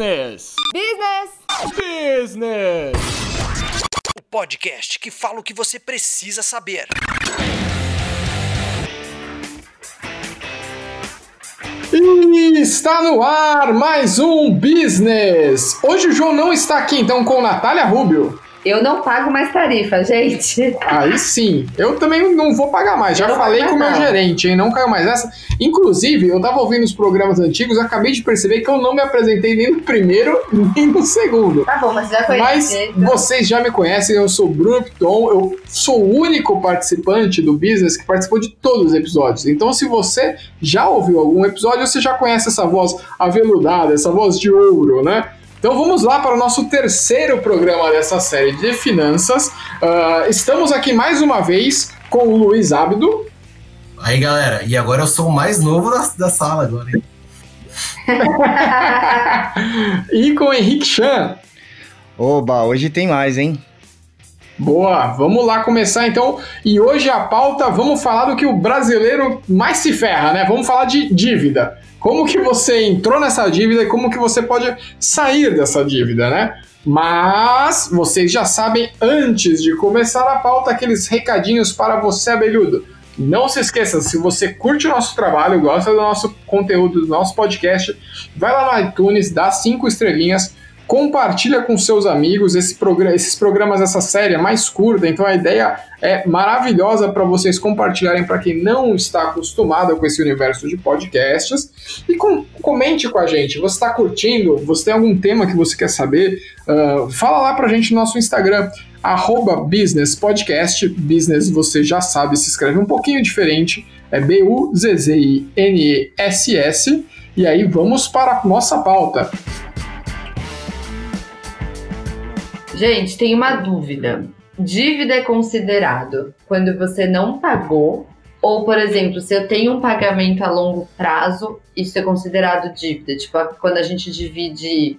Business. Business. Business. O podcast que fala o que você precisa saber. E está no ar mais um Business. Hoje o João não está aqui, então, com Natália Rubio. Eu não pago mais tarifa, gente. Aí sim. Eu também não vou pagar mais. Já falei com o meu gerente, hein? Não caiu mais essa. Inclusive, eu tava ouvindo os programas antigos, acabei de perceber que eu não me apresentei nem no primeiro, nem no segundo. Tá bom, mas já Mas conheci. vocês já me conhecem, eu sou o Bruno Pton, eu sou o único participante do Business que participou de todos os episódios. Então, se você já ouviu algum episódio, você já conhece essa voz aveludada, essa voz de ouro, né? Então vamos lá para o nosso terceiro programa dessa série de finanças. Ah, estamos aqui mais uma vez com o Luiz Ábido. Aí, galera, e agora eu sou o mais novo da, da sala agora, hein? e com o Henrique Chan. Oba, hoje tem mais, hein? Boa, vamos lá começar então. E hoje a pauta, vamos falar do que o brasileiro mais se ferra, né? Vamos falar de dívida. Como que você entrou nessa dívida e como que você pode sair dessa dívida, né? Mas vocês já sabem, antes de começar a pauta, aqueles recadinhos para você, abelhudo. Não se esqueça, se você curte o nosso trabalho, gosta do nosso conteúdo, do nosso podcast, vai lá no iTunes, dá cinco estrelinhas, compartilha com seus amigos esse programa, esses programas, essa série é mais curta, então a ideia é maravilhosa para vocês compartilharem para quem não está acostumado com esse universo de podcasts. E com- comente com a gente, você está curtindo? Você tem algum tema que você quer saber? Ah, fala lá para a gente no nosso Instagram, arroba Business Podcast. Business, você já sabe, se escreve um pouquinho diferente, é B-U-Z-Z-I-N-E-S-S. E aí vamos para a nossa pauta. Gente, tem uma dúvida. Dívida é considerado quando você não pagou? Ou, por exemplo, se eu tenho um pagamento a longo prazo, isso é considerado dívida? Tipo, quando a gente divide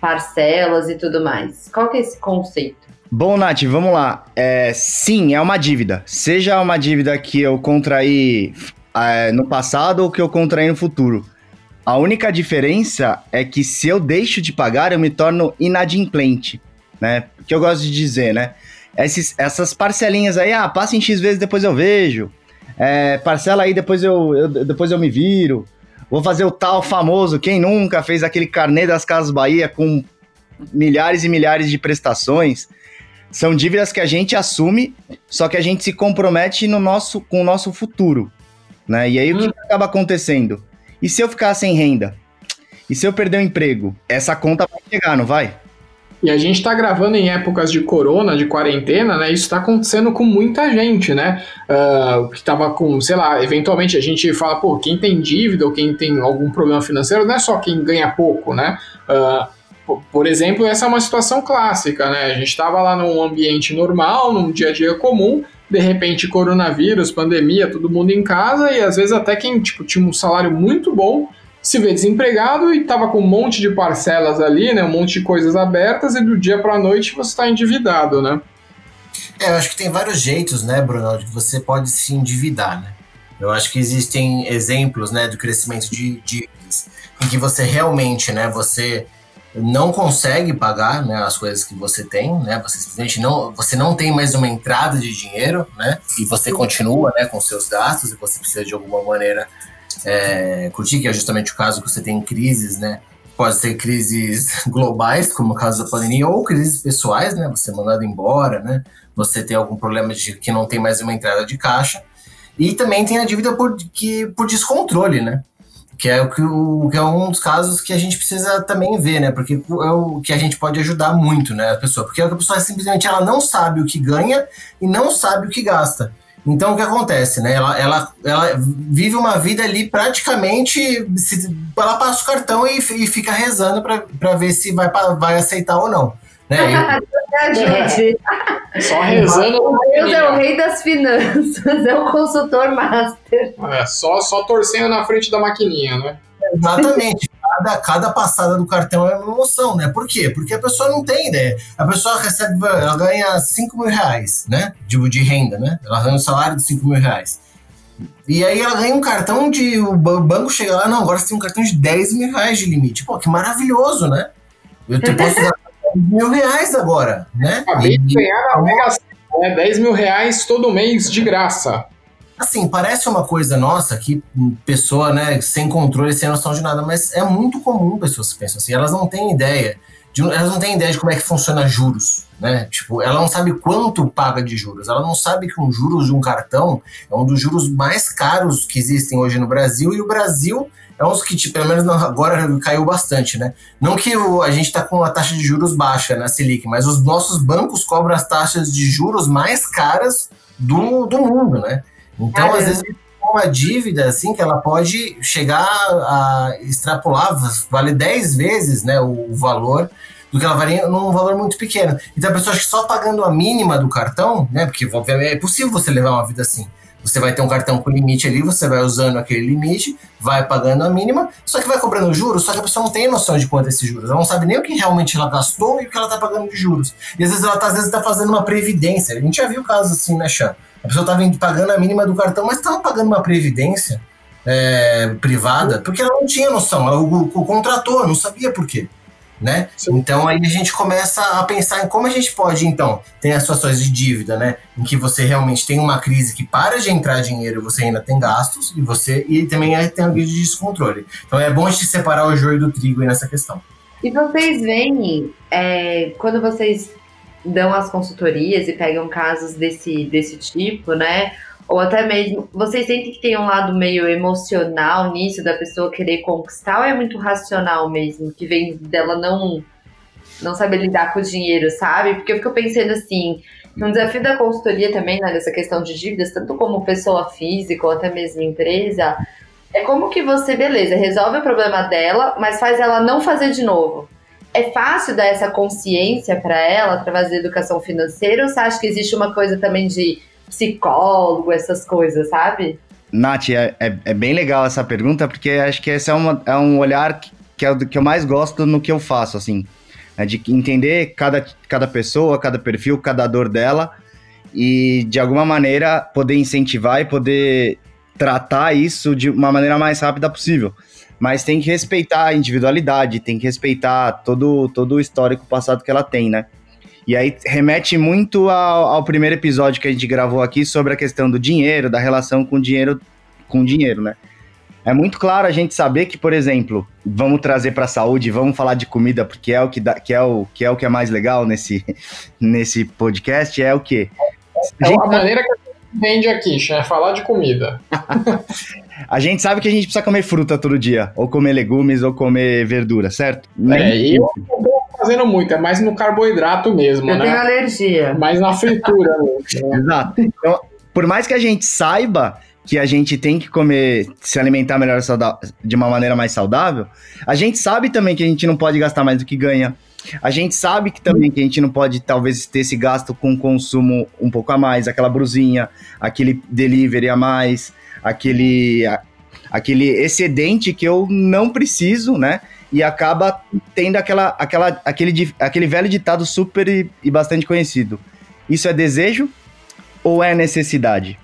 parcelas e tudo mais. Qual que é esse conceito? Bom, Nath, vamos lá. É, sim, é uma dívida. Seja uma dívida que eu contraí é, no passado ou que eu contraí no futuro. A única diferença é que se eu deixo de pagar, eu me torno inadimplente, né? O que eu gosto de dizer, né? Esses- essas parcelinhas aí, ah, passa em X vezes, depois eu vejo. É, parcela aí, depois eu, eu- depois eu me viro. Vou fazer o tal famoso, quem nunca fez aquele carnê das Casas Bahia com milhares e milhares de prestações. São dívidas que a gente assume, só que a gente se compromete no nosso, com o nosso futuro. Né? E aí o que, que acaba acontecendo? E se eu ficar sem renda? E se eu perder o emprego? Essa conta vai chegar, não vai? E a gente tá gravando em épocas de corona, de quarentena, né? Isso tá acontecendo com muita gente, né? Ah, que tava com, sei lá, eventualmente a gente fala, pô, quem tem dívida ou quem tem algum problema financeiro não é só quem ganha pouco, né? Po- por exemplo, essa é uma situação clássica, né? A gente tava lá num ambiente normal, num dia a dia comum, de repente coronavírus, pandemia, todo mundo em casa e às vezes até quem tipo, tinha um salário muito bom se vê desempregado e tava com um monte de parcelas ali, né? Um monte de coisas abertas e do dia pra noite você tá endividado, né? É, eu acho que tem vários jeitos, né, Bruno, de que você pode se endividar, né? Eu acho que existem exemplos, né, do crescimento de dívidas em que você realmente, né, você não consegue pagar, né, as coisas que você tem, né? Você simplesmente não, você não tem mais uma entrada de dinheiro, né? E você continua, né, com seus gastos e você precisa de alguma maneira é, curtir, que é justamente o caso que você tem crises, né? Pode ser crises globais, como o caso da pandemia, ou crises pessoais, né? Você é mandado embora, né? Você tem algum problema de que não tem mais uma entrada de caixa. E também tem a dívida por, que, por descontrole, né? Que é, o que, o, que é um dos casos que a gente precisa também ver, né? Porque é o que a gente pode ajudar muito, né? A pessoa. Porque a pessoa simplesmente ela não sabe o que ganha e não sabe o que gasta. Então o que acontece, né? Ela, ela, ela vive uma vida ali praticamente. Se, ela passa o cartão e, e fica rezando para ver se vai, vai aceitar ou não. Né? Gente, Só rezando. Deus é o rei das finanças, é o consultor master. É, só, só torcendo na frente da maquininha, né? Exatamente. Cada, cada passada do cartão é uma emoção, né? Por quê? Porque a pessoa não tem ideia. A pessoa recebe, ela ganha 5 mil reais, né? De, de renda, né? Ela ganha um salário de 5 mil reais. E aí ela ganha um cartão de. O banco chega lá, não, agora você tem um cartão de 10 mil reais de limite. Pô, que maravilhoso, né? Eu te posso dar mil reais agora, né? Acabei de ganhar na Mega Sena, 10 mil reais todo mês de graça. Assim, parece uma coisa nossa que pessoa, né, sem controle, sem noção de nada, mas é muito comum pessoas que pensam assim, elas não têm ideia de, elas não têm ideia de como é que funciona juros, né? Tipo, ela não sabe quanto paga de juros, ela não sabe que um juros de um cartão é um dos juros mais caros que existem hoje no Brasil e o Brasil é um dos que, tipo, pelo menos agora caiu bastante, né? Não que a gente está com uma taxa de juros baixa na Selic, mas os nossos bancos cobram as taxas de juros mais caras do, do mundo, né? Então, Caramba. às vezes, uma dívida assim que ela pode chegar a extrapolar, vale 10 vezes né, o valor do que ela varia num valor muito pequeno. Então a pessoa acha que só pagando a mínima do cartão, né? Porque obviamente é possível você levar uma vida assim. Você vai ter um cartão com limite ali, você vai usando aquele limite, vai pagando a mínima, só que vai cobrando juros, só que a pessoa não tem noção de quanto é esses juros. Ela não sabe nem o que realmente ela gastou e o que ela está pagando de juros. E às vezes ela está às vezes tá fazendo uma previdência. A gente já viu casos assim, né, Chan? A pessoa estava pagando a mínima do cartão, mas estava pagando uma previdência é, privada, porque ela não tinha noção, ela o, o contratou, não sabia por quê. Né? Então aí a gente começa a pensar em como a gente pode, então, ter as situações de dívida, né? Em que você realmente tem uma crise que para de entrar dinheiro você ainda tem gastos e você e também tem uma crise de descontrole. Então é bom a gente separar o joio do trigo aí nessa questão. E vocês veem, é, quando vocês dão as consultorias e pegam casos desse, desse tipo, né? Ou até mesmo, vocês sentem que tem um lado meio emocional nisso, da pessoa querer conquistar, ou é muito racional mesmo, que vem dela não, não saber lidar com o dinheiro, sabe? Porque eu fico pensando assim, um desafio da consultoria também, né, nessa questão de dívidas, tanto como pessoa física ou até mesmo empresa, é como que você, beleza, resolve o problema dela, mas faz ela não fazer de novo é fácil dar essa consciência para ela através da educação financeira ou você acha que existe uma coisa também de psicólogo, essas coisas, sabe? Nath, é, é, é bem legal essa pergunta, porque acho que esse é, uma, é um olhar que, que, é o que eu mais gosto no que eu faço, assim. É de entender cada, cada pessoa, cada perfil, cada dor dela e, de alguma maneira, poder incentivar e poder tratar isso de uma maneira mais rápida possível mas tem que respeitar a individualidade, tem que respeitar todo, todo o histórico passado que ela tem, né? E aí remete muito ao, ao, primeiro episódio que a gente gravou aqui sobre a questão do dinheiro, da relação com dinheiro, com dinheiro, né? É muito claro a gente saber que, por exemplo, vamos trazer para a saúde, vamos falar de comida porque é o que, dá, que, é o, que é o que é mais legal nesse, nesse podcast, é o que? É a, a maneira que a gente vende aqui, é falar de comida. A gente sabe que a gente precisa comer fruta todo dia, ou comer legumes, ou comer verdura, certo? É, e eu não tô fazendo muito, é mais no carboidrato mesmo, eu né? Eu tenho alergia. Mais na fritura mesmo. Né? Exato. Então, por mais que a gente saiba que a gente tem que comer, se alimentar melhor de uma maneira mais saudável, a gente sabe também que a gente não pode gastar mais do que ganha. A gente sabe que também que a gente não pode talvez ter esse gasto com consumo um pouco a mais, aquela brusinha, aquele delivery a mais, aquele, aquele excedente que eu não preciso, né? E acaba tendo aquela, aquela, aquele, aquele velho ditado super e, e bastante conhecido. Isso é desejo ou é necessidade?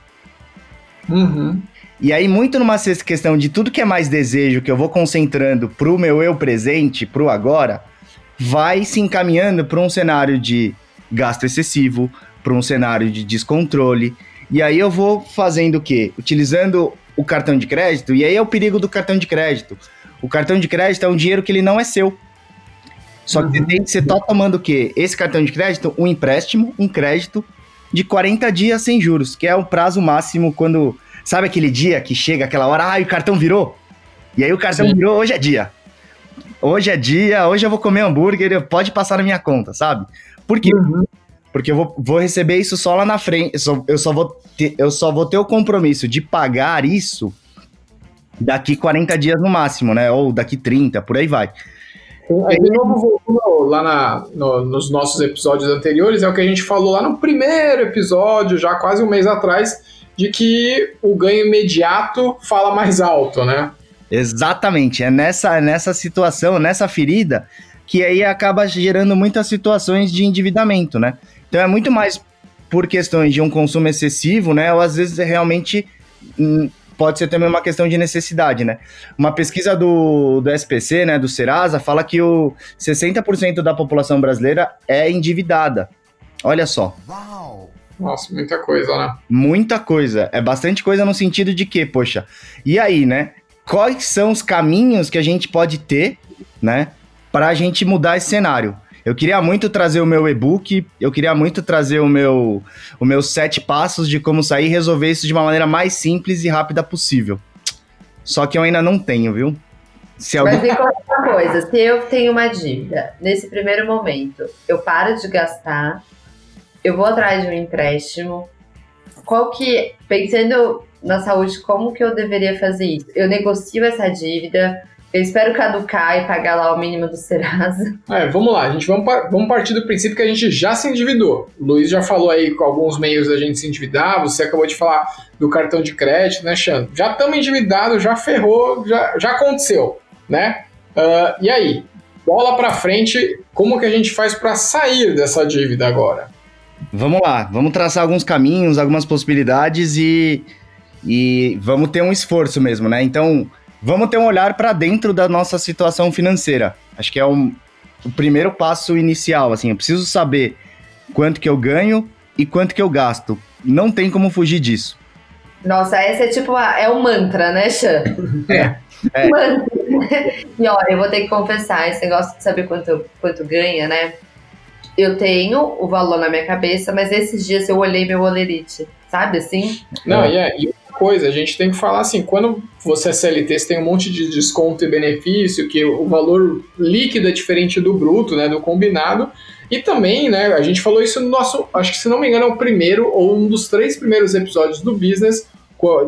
Uhum. E aí, muito numa questão de tudo que é mais desejo, que eu vou concentrando pro meu eu presente, pro agora, vai se encaminhando para um cenário de gasto excessivo, para um cenário de descontrole, e aí eu vou fazendo o quê? Utilizando o cartão de crédito, e aí é o perigo do cartão de crédito. O cartão de crédito é um dinheiro que ele não é seu. Só que uhum. você tá tomando o quê? Esse cartão de crédito, um empréstimo, um crédito de 40 dias sem juros, que é o prazo máximo quando. Sabe aquele dia que chega aquela hora, ah, o cartão virou? E aí o cartão Sim. virou, hoje é dia. Hoje é dia, hoje eu vou comer hambúrguer, pode passar na minha conta, sabe? Por quê? Uhum. Porque eu vou, vou receber isso só lá na frente. Eu só, eu, só vou ter, eu só vou ter o compromisso de pagar isso daqui 40 dias no máximo, né? Ou daqui 30, por aí vai. Aí, de novo, voltando lá na, no, nos nossos episódios anteriores, é o que a gente falou lá no primeiro episódio, já quase um mês atrás, de que o ganho imediato fala mais alto, né? Exatamente. É nessa, é nessa situação, nessa ferida, que aí acaba gerando muitas situações de endividamento, né? Então é muito mais por questões de um consumo excessivo, né? Ou às vezes é realmente hum, pode ser também uma questão de necessidade, né? Uma pesquisa do, do SPC, né, do Serasa, fala que o 60% da população brasileira é endividada. Olha só. Uau! Nossa, muita coisa, né? Muita coisa. É bastante coisa no sentido de que, poxa, e aí, né? Quais são os caminhos que a gente pode ter, né, para a gente mudar esse cenário? Eu queria muito trazer o meu e-book, eu queria muito trazer o meu, o meu sete passos de como sair e resolver isso de uma maneira mais simples e rápida possível. Só que eu ainda não tenho, viu? Se alguém... Mas uma coisa, se eu tenho uma dívida, nesse primeiro momento, eu paro de gastar, eu vou atrás de um empréstimo, qual que, pensando na saúde, como que eu deveria fazer isso? Eu negocio essa dívida, eu espero caducar e pagar lá o mínimo do Serasa. É, vamos lá, a gente vamos, vamos partir do princípio que a gente já se endividou. O Luiz já falou aí com alguns meios da gente se endividar, você acabou de falar do cartão de crédito, né, Xandro? Já estamos endividados, já ferrou, já, já aconteceu, né? Uh, e aí, bola para frente, como que a gente faz para sair dessa dívida agora? Vamos lá, vamos traçar alguns caminhos, algumas possibilidades e, e vamos ter um esforço mesmo, né? Então, Vamos ter um olhar para dentro da nossa situação financeira. Acho que é um, o primeiro passo inicial. Assim, eu preciso saber quanto que eu ganho e quanto que eu gasto. Não tem como fugir disso. Nossa, essa é tipo a, é o mantra, né, Xan? É. é. Mantra. E ó, eu vou ter que confessar, esse negócio de saber quanto, quanto ganha, né? Eu tenho o valor na minha cabeça, mas esses dias eu olhei meu olerite, sabe assim? Não, e, é, e coisa, a gente tem que falar assim, quando você é CLT, você tem um monte de desconto e benefício, que o valor líquido é diferente do bruto, né, do combinado, e também, né, a gente falou isso no nosso, acho que se não me engano é o primeiro ou um dos três primeiros episódios do Business,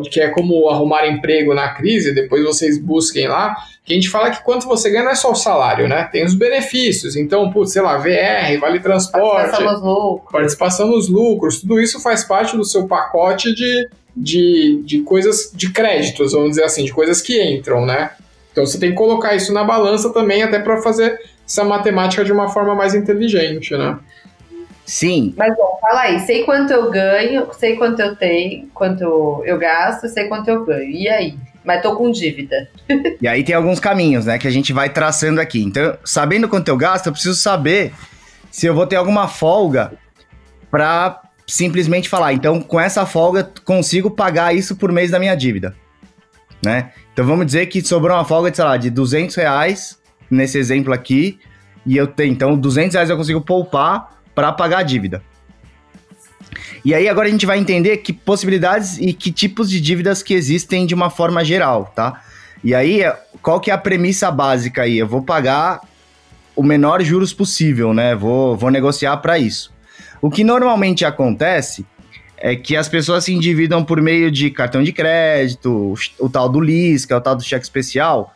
que é como arrumar emprego na crise, depois vocês busquem lá, que a gente fala que quanto você ganha não é só o salário, né? Tem os benefícios. Então, putz, sei lá, VR, vale transporte, participação nos lucros, participação nos lucros tudo isso faz parte do seu pacote de, de, de coisas, de créditos, vamos dizer assim, de coisas que entram, né? Então você tem que colocar isso na balança também, até para fazer essa matemática de uma forma mais inteligente, né? Sim. Mas bom, fala aí, sei quanto eu ganho, sei quanto eu tenho, quanto eu gasto, sei quanto eu ganho. E aí? Mas tô com dívida. e aí tem alguns caminhos, né, que a gente vai traçando aqui. Então, sabendo quanto eu gasto, eu preciso saber se eu vou ter alguma folga para simplesmente falar, então com essa folga consigo pagar isso por mês da minha dívida, né? Então vamos dizer que sobrou uma folga de, sei lá, de 200 reais, nesse exemplo aqui, e eu tenho, então 200 reais eu consigo poupar para pagar a dívida. E aí agora a gente vai entender que possibilidades e que tipos de dívidas que existem de uma forma geral, tá? E aí, qual que é a premissa básica aí? Eu vou pagar o menor juros possível, né? Vou, vou negociar para isso. O que normalmente acontece é que as pessoas se endividam por meio de cartão de crédito, o, tal do Lisca, o tal do cheque especial,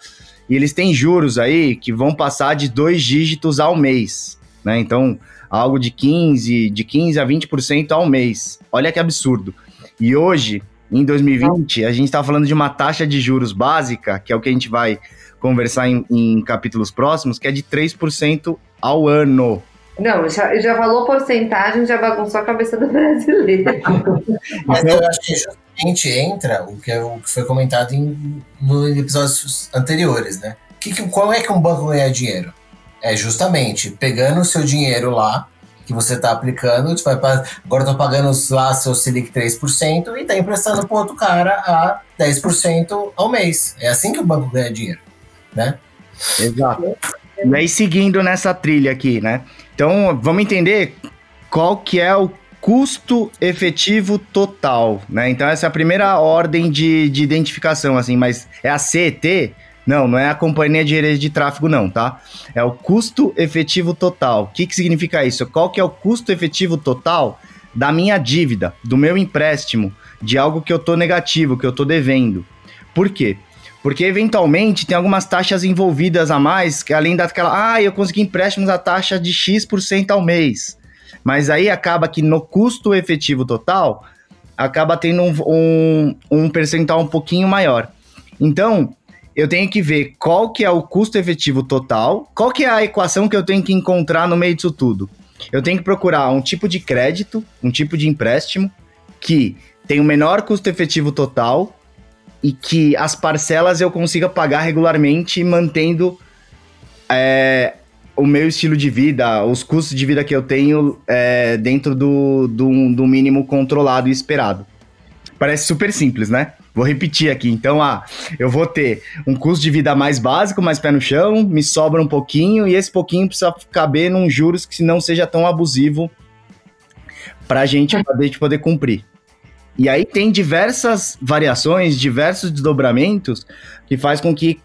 e eles têm juros aí que vão passar de dois dígitos ao mês, né? Então, algo de 15, de 15 a 20% ao mês. Olha que absurdo. E hoje, em 2020, a gente está falando de uma taxa de juros básica, que é o que a gente vai conversar em, em capítulos próximos, que é de 3% ao ano. Não, já, já falou porcentagem, já bagunçou a cabeça do brasileiro. Mas eu acho que justamente entra o que, é o que foi comentado em, nos episódios anteriores, né? Que, que, qual é que um banco ganha dinheiro? É justamente pegando o seu dinheiro lá, que você está aplicando, você vai pra, agora eu tô pagando lá seu Selic 3% e está emprestando para outro cara a 10% ao mês. É assim que o banco ganha dinheiro, né? Exato. E aí, seguindo nessa trilha aqui, né? Então, vamos entender qual que é o custo efetivo total, né? Então, essa é a primeira ordem de, de identificação, assim, mas é a CET? Não, não é a Companhia de de Tráfego, não, tá? É o custo efetivo total. O que, que significa isso? Qual que é o custo efetivo total da minha dívida, do meu empréstimo, de algo que eu tô negativo, que eu tô devendo? Por quê? Porque eventualmente tem algumas taxas envolvidas a mais, que além daquela, ah, eu consegui empréstimos a taxa de X% ao mês. Mas aí acaba que no custo efetivo total, acaba tendo um, um, um percentual um pouquinho maior. Então, eu tenho que ver qual que é o custo efetivo total, qual que é a equação que eu tenho que encontrar no meio disso tudo. Eu tenho que procurar um tipo de crédito, um tipo de empréstimo que tem o menor custo efetivo total e que as parcelas eu consiga pagar regularmente, mantendo é, o meu estilo de vida, os custos de vida que eu tenho é, dentro do, do, do mínimo controlado e esperado. Parece super simples, né? Vou repetir aqui. Então, ah, eu vou ter um custo de vida mais básico, mais pé no chão, me sobra um pouquinho, e esse pouquinho precisa caber num juros que não seja tão abusivo para a gente poder, poder cumprir. E aí tem diversas variações, diversos desdobramentos que faz com que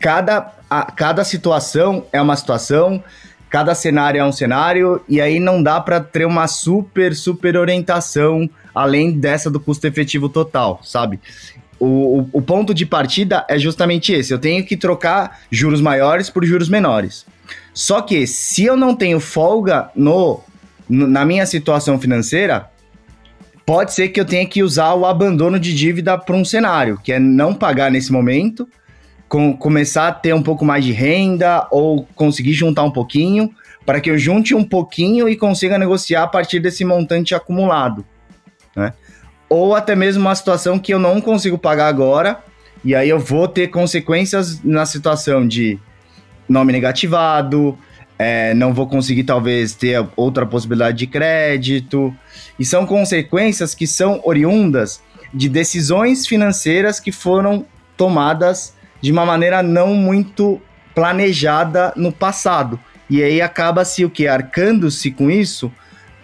cada, a, cada situação é uma situação, cada cenário é um cenário, e aí não dá para ter uma super, super orientação além dessa do custo efetivo total, sabe? O, o, o, ponto de partida é justamente esse: eu tenho que trocar juros maiores por juros menores. Só que se eu não tenho folga no, no na minha situação financeira, pode ser que eu tenha que usar o abandono de dívida para um cenário, que é não pagar nesse momento com, começar a ter um pouco mais de renda ou conseguir juntar um pouquinho, para que eu junte um pouquinho e consiga negociar a partir desse montante acumulado. Né? Ou até mesmo uma situação que eu não consigo pagar agora, e aí eu vou ter consequências na situação de nome negativado, é, não vou conseguir talvez ter outra possibilidade de crédito. E são consequências que são oriundas de decisões financeiras que foram tomadas de uma maneira não muito planejada no passado. E aí acaba-se o que? Arcando-se com isso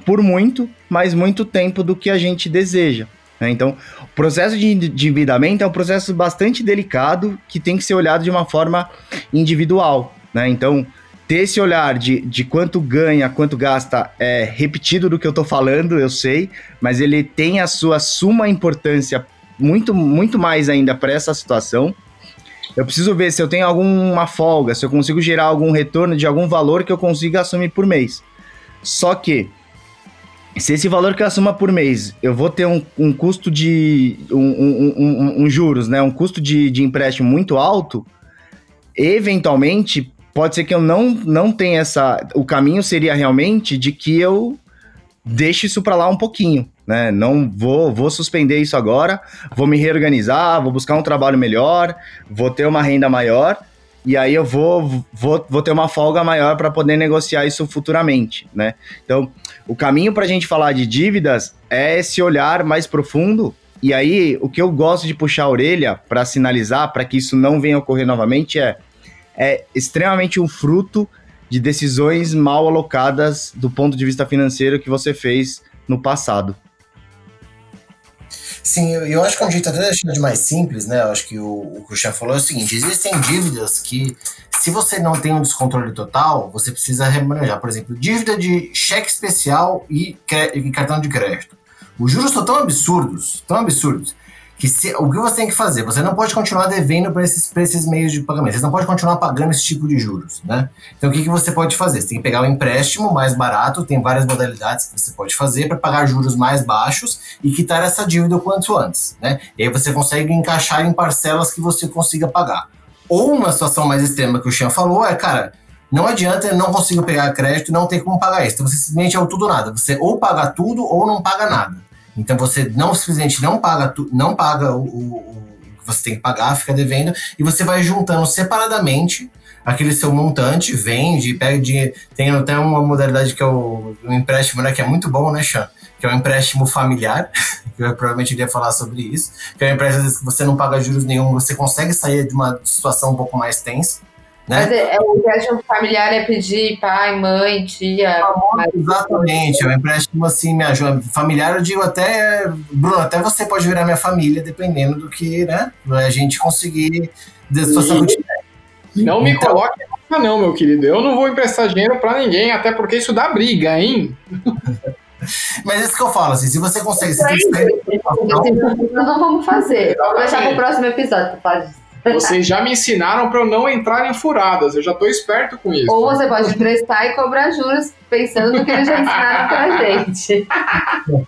por muito, mas muito tempo do que a gente deseja. Né? Então, o processo de endividamento é um processo bastante delicado que tem que ser olhado de uma forma individual. Né? Então, ter esse olhar de, de quanto ganha, quanto gasta é repetido do que eu estou falando, eu sei, mas ele tem a sua suma importância muito, muito mais ainda para essa situação. Eu preciso ver se eu tenho alguma folga, se eu consigo gerar algum retorno de algum valor que eu consiga assumir por mês. Só que, se esse valor que eu assuma por mês, eu vou ter um, um custo de. Um, um, um, juros, né? Um custo de, de empréstimo muito alto, eventualmente, pode ser que eu não, não tenha essa. O caminho seria realmente de que eu deixe isso para lá um pouquinho né? Não vou, vou suspender isso agora, vou me reorganizar, vou buscar um trabalho melhor, vou ter uma renda maior e aí eu vou, vou, vou ter uma folga maior para poder negociar isso futuramente, né? Então, o caminho para a gente falar de dívidas é esse olhar mais profundo. E aí, o que eu gosto de puxar a orelha para sinalizar, para que isso não venha ocorrer novamente, é, é extremamente um fruto de decisões mal alocadas do ponto de vista financeiro que você fez no passado. Sim, eu, acho que é um jeito até deixar de mais simples, né? Eu acho que o, o chefe falou é o seguinte: existem dívidas que, se você não tem um descontrole total, você precisa remanejar. Por exemplo, dívida de cheque especial e, e cartão de crédito. Os juros são tão absurdos, tão absurdos, que se, o que você tem que fazer? Você não pode continuar devendo para esses, esses meios de pagamento. Você não pode continuar pagando esse tipo de juros, né? Então, o que, que você pode fazer? Você tem que pegar um empréstimo mais barato, tem várias modalidades que você pode fazer para pagar juros mais baixos e quitar essa dívida o quanto antes, né? E aí você consegue encaixar em parcelas que você consiga pagar. Ou uma situação mais extrema que o Xian falou é, cara, não adianta, eu não consigo pegar crédito, não tem como pagar isso. Então, você simplesmente é o tudo ou nada. Você ou paga tudo ou não paga nada. Então você não simplesmente não paga, tu, não paga o, o, que você tem que pagar, fica devendo, e você vai juntando separadamente aquele seu montante, vende, pega dinheiro. Tem até uma modalidade que é o, o empréstimo, né, que é muito bom, né, Chan? Que é o empréstimo familiar, que eu provavelmente iria falar sobre isso, que é um empréstimo que você não paga juros nenhum, você consegue sair de uma situação um pouco mais tensa. Né? Mas é, é, o empréstimo familiar é pedir pai, mãe, tia. Exatamente, é um empréstimo assim, me ajuda. Familiar, eu digo até, Bruno, até você pode virar minha família, dependendo do que, né? A gente conseguir situação Não me então, coloque não, meu querido. Eu não vou emprestar dinheiro para ninguém, até porque isso dá briga, hein? Mas é isso que eu falo, assim, se você consegue... Se não vamos fazer. Vamos deixar para o próximo episódio para falar disso. Vocês já me ensinaram para eu não entrar em furadas, eu já tô esperto com isso. Ou você pode emprestar e cobrar juros pensando no que eles já ensinaram pra gente.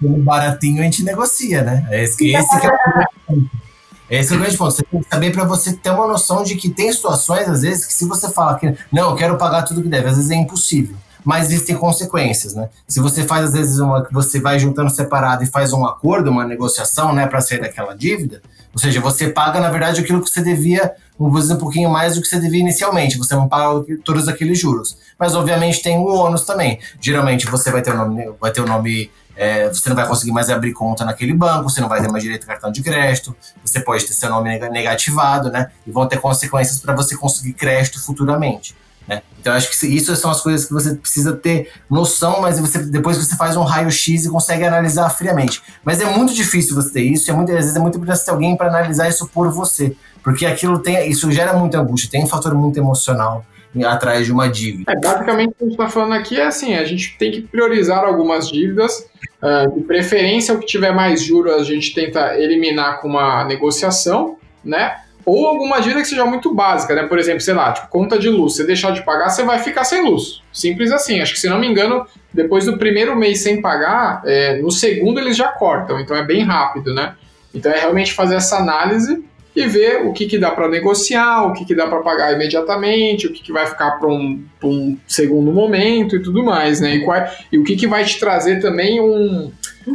Baratinho a gente negocia, né? É esse, esse que é o esse é o grande ponto. Você tem que saber para você ter uma noção de que tem situações, às vezes, que se você fala que não, eu quero pagar tudo que deve, às vezes é impossível. mas existem consequências, né? Se você faz às vezes uma que você vai juntando separado e faz um acordo, uma negociação, né, para sair daquela dívida, ou seja, você paga na verdade aquilo que você devia, dizer um pouquinho mais do que você devia inicialmente, você não paga todos aqueles juros. Mas obviamente tem um ônus também. Geralmente você vai ter o nome, vai ter o nome é, você não vai conseguir mais abrir conta naquele banco, você não vai ter mais direito a cartão de crédito, você pode ter seu nome negativado, né? E vão ter consequências para você conseguir crédito futuramente. Né? Então, acho que isso são as coisas que você precisa ter noção, mas você, depois você faz um raio-x e consegue analisar friamente. Mas é muito difícil você ter isso, é muito, às vezes é muito importante ter alguém para analisar isso por você, porque aquilo tem, isso gera muita angústia, tem um fator muito emocional atrás de uma dívida. É, basicamente, o que a gente está falando aqui é assim: a gente tem que priorizar algumas dívidas, uh, de preferência, o que tiver mais juros, a gente tenta eliminar com uma negociação, né? Ou alguma dívida que seja muito básica, né? Por exemplo, sei lá, tipo, conta de luz. Você deixar de pagar, você vai ficar sem luz. Simples assim. Acho que, se não me engano, depois do primeiro mês sem pagar, é, no segundo eles já cortam. Então é bem rápido, né? Então é realmente fazer essa análise e ver o que, que dá para negociar, o que, que dá para pagar imediatamente, o que, que vai ficar para um, um, segundo momento e tudo mais, né? E, qual, e o que, que vai te trazer também um,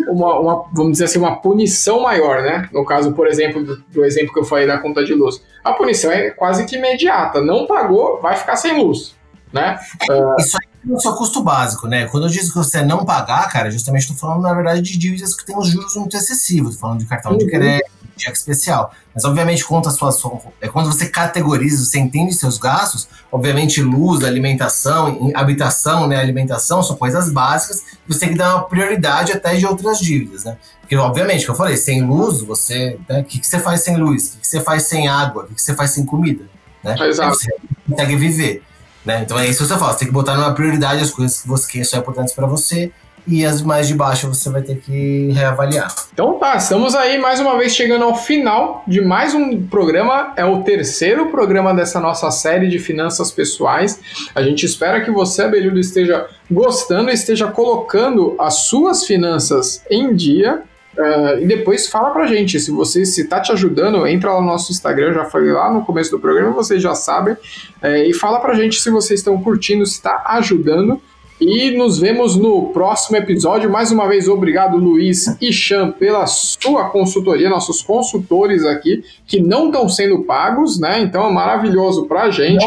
uma, uma, vamos dizer assim, uma punição maior, né? No caso, por exemplo, do, do, exemplo que eu falei da conta de luz. A punição é quase que imediata. Não pagou, vai ficar sem luz, né? Uh, Isso aí é o seu custo básico, né? Quando eu digo que você não pagar, cara, justamente estou falando, na verdade, de dívidas que têm os juros muito excessivos. Estou falando de cartão uhum. de crédito, cheque especial. Mas, obviamente, conta a sua, é quando você categoriza, você entende seus gastos, obviamente, luz, alimentação, habitação, né, alimentação, são coisas básicas, você tem que dar uma prioridade até de outras dívidas, né? Porque, obviamente, que eu falei, sem luz, você. Né, o né, que, que você faz sem luz? O que, que você faz sem água? O que, que você faz sem comida? Né? Exato. Você consegue viver. Né? Então é isso que você fala, você tem que botar numa prioridade as coisas que, você, que são importantes para você e as mais de baixo você vai ter que reavaliar. Então tá, estamos aí mais uma vez chegando ao final de mais um programa. É o terceiro programa dessa nossa série de finanças pessoais. A gente espera que você, Abelhudo, esteja gostando esteja colocando as suas finanças em dia. Uh, e depois fala pra gente, se você se tá te ajudando, entra lá no nosso Instagram, já falei lá no começo do programa, vocês já sabem, uh, e fala pra gente se vocês estão curtindo, se está ajudando. E nos vemos no próximo episódio. Mais uma vez, obrigado, Luiz e Chan, pela sua consultoria, nossos consultores aqui, que não estão sendo pagos, né? Então é maravilhoso pra gente.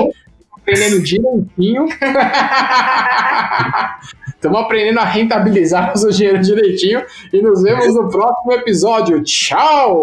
Aprendendo direitinho. Estamos aprendendo a rentabilizar nosso dinheiro direitinho. E nos vemos no próximo episódio. Tchau!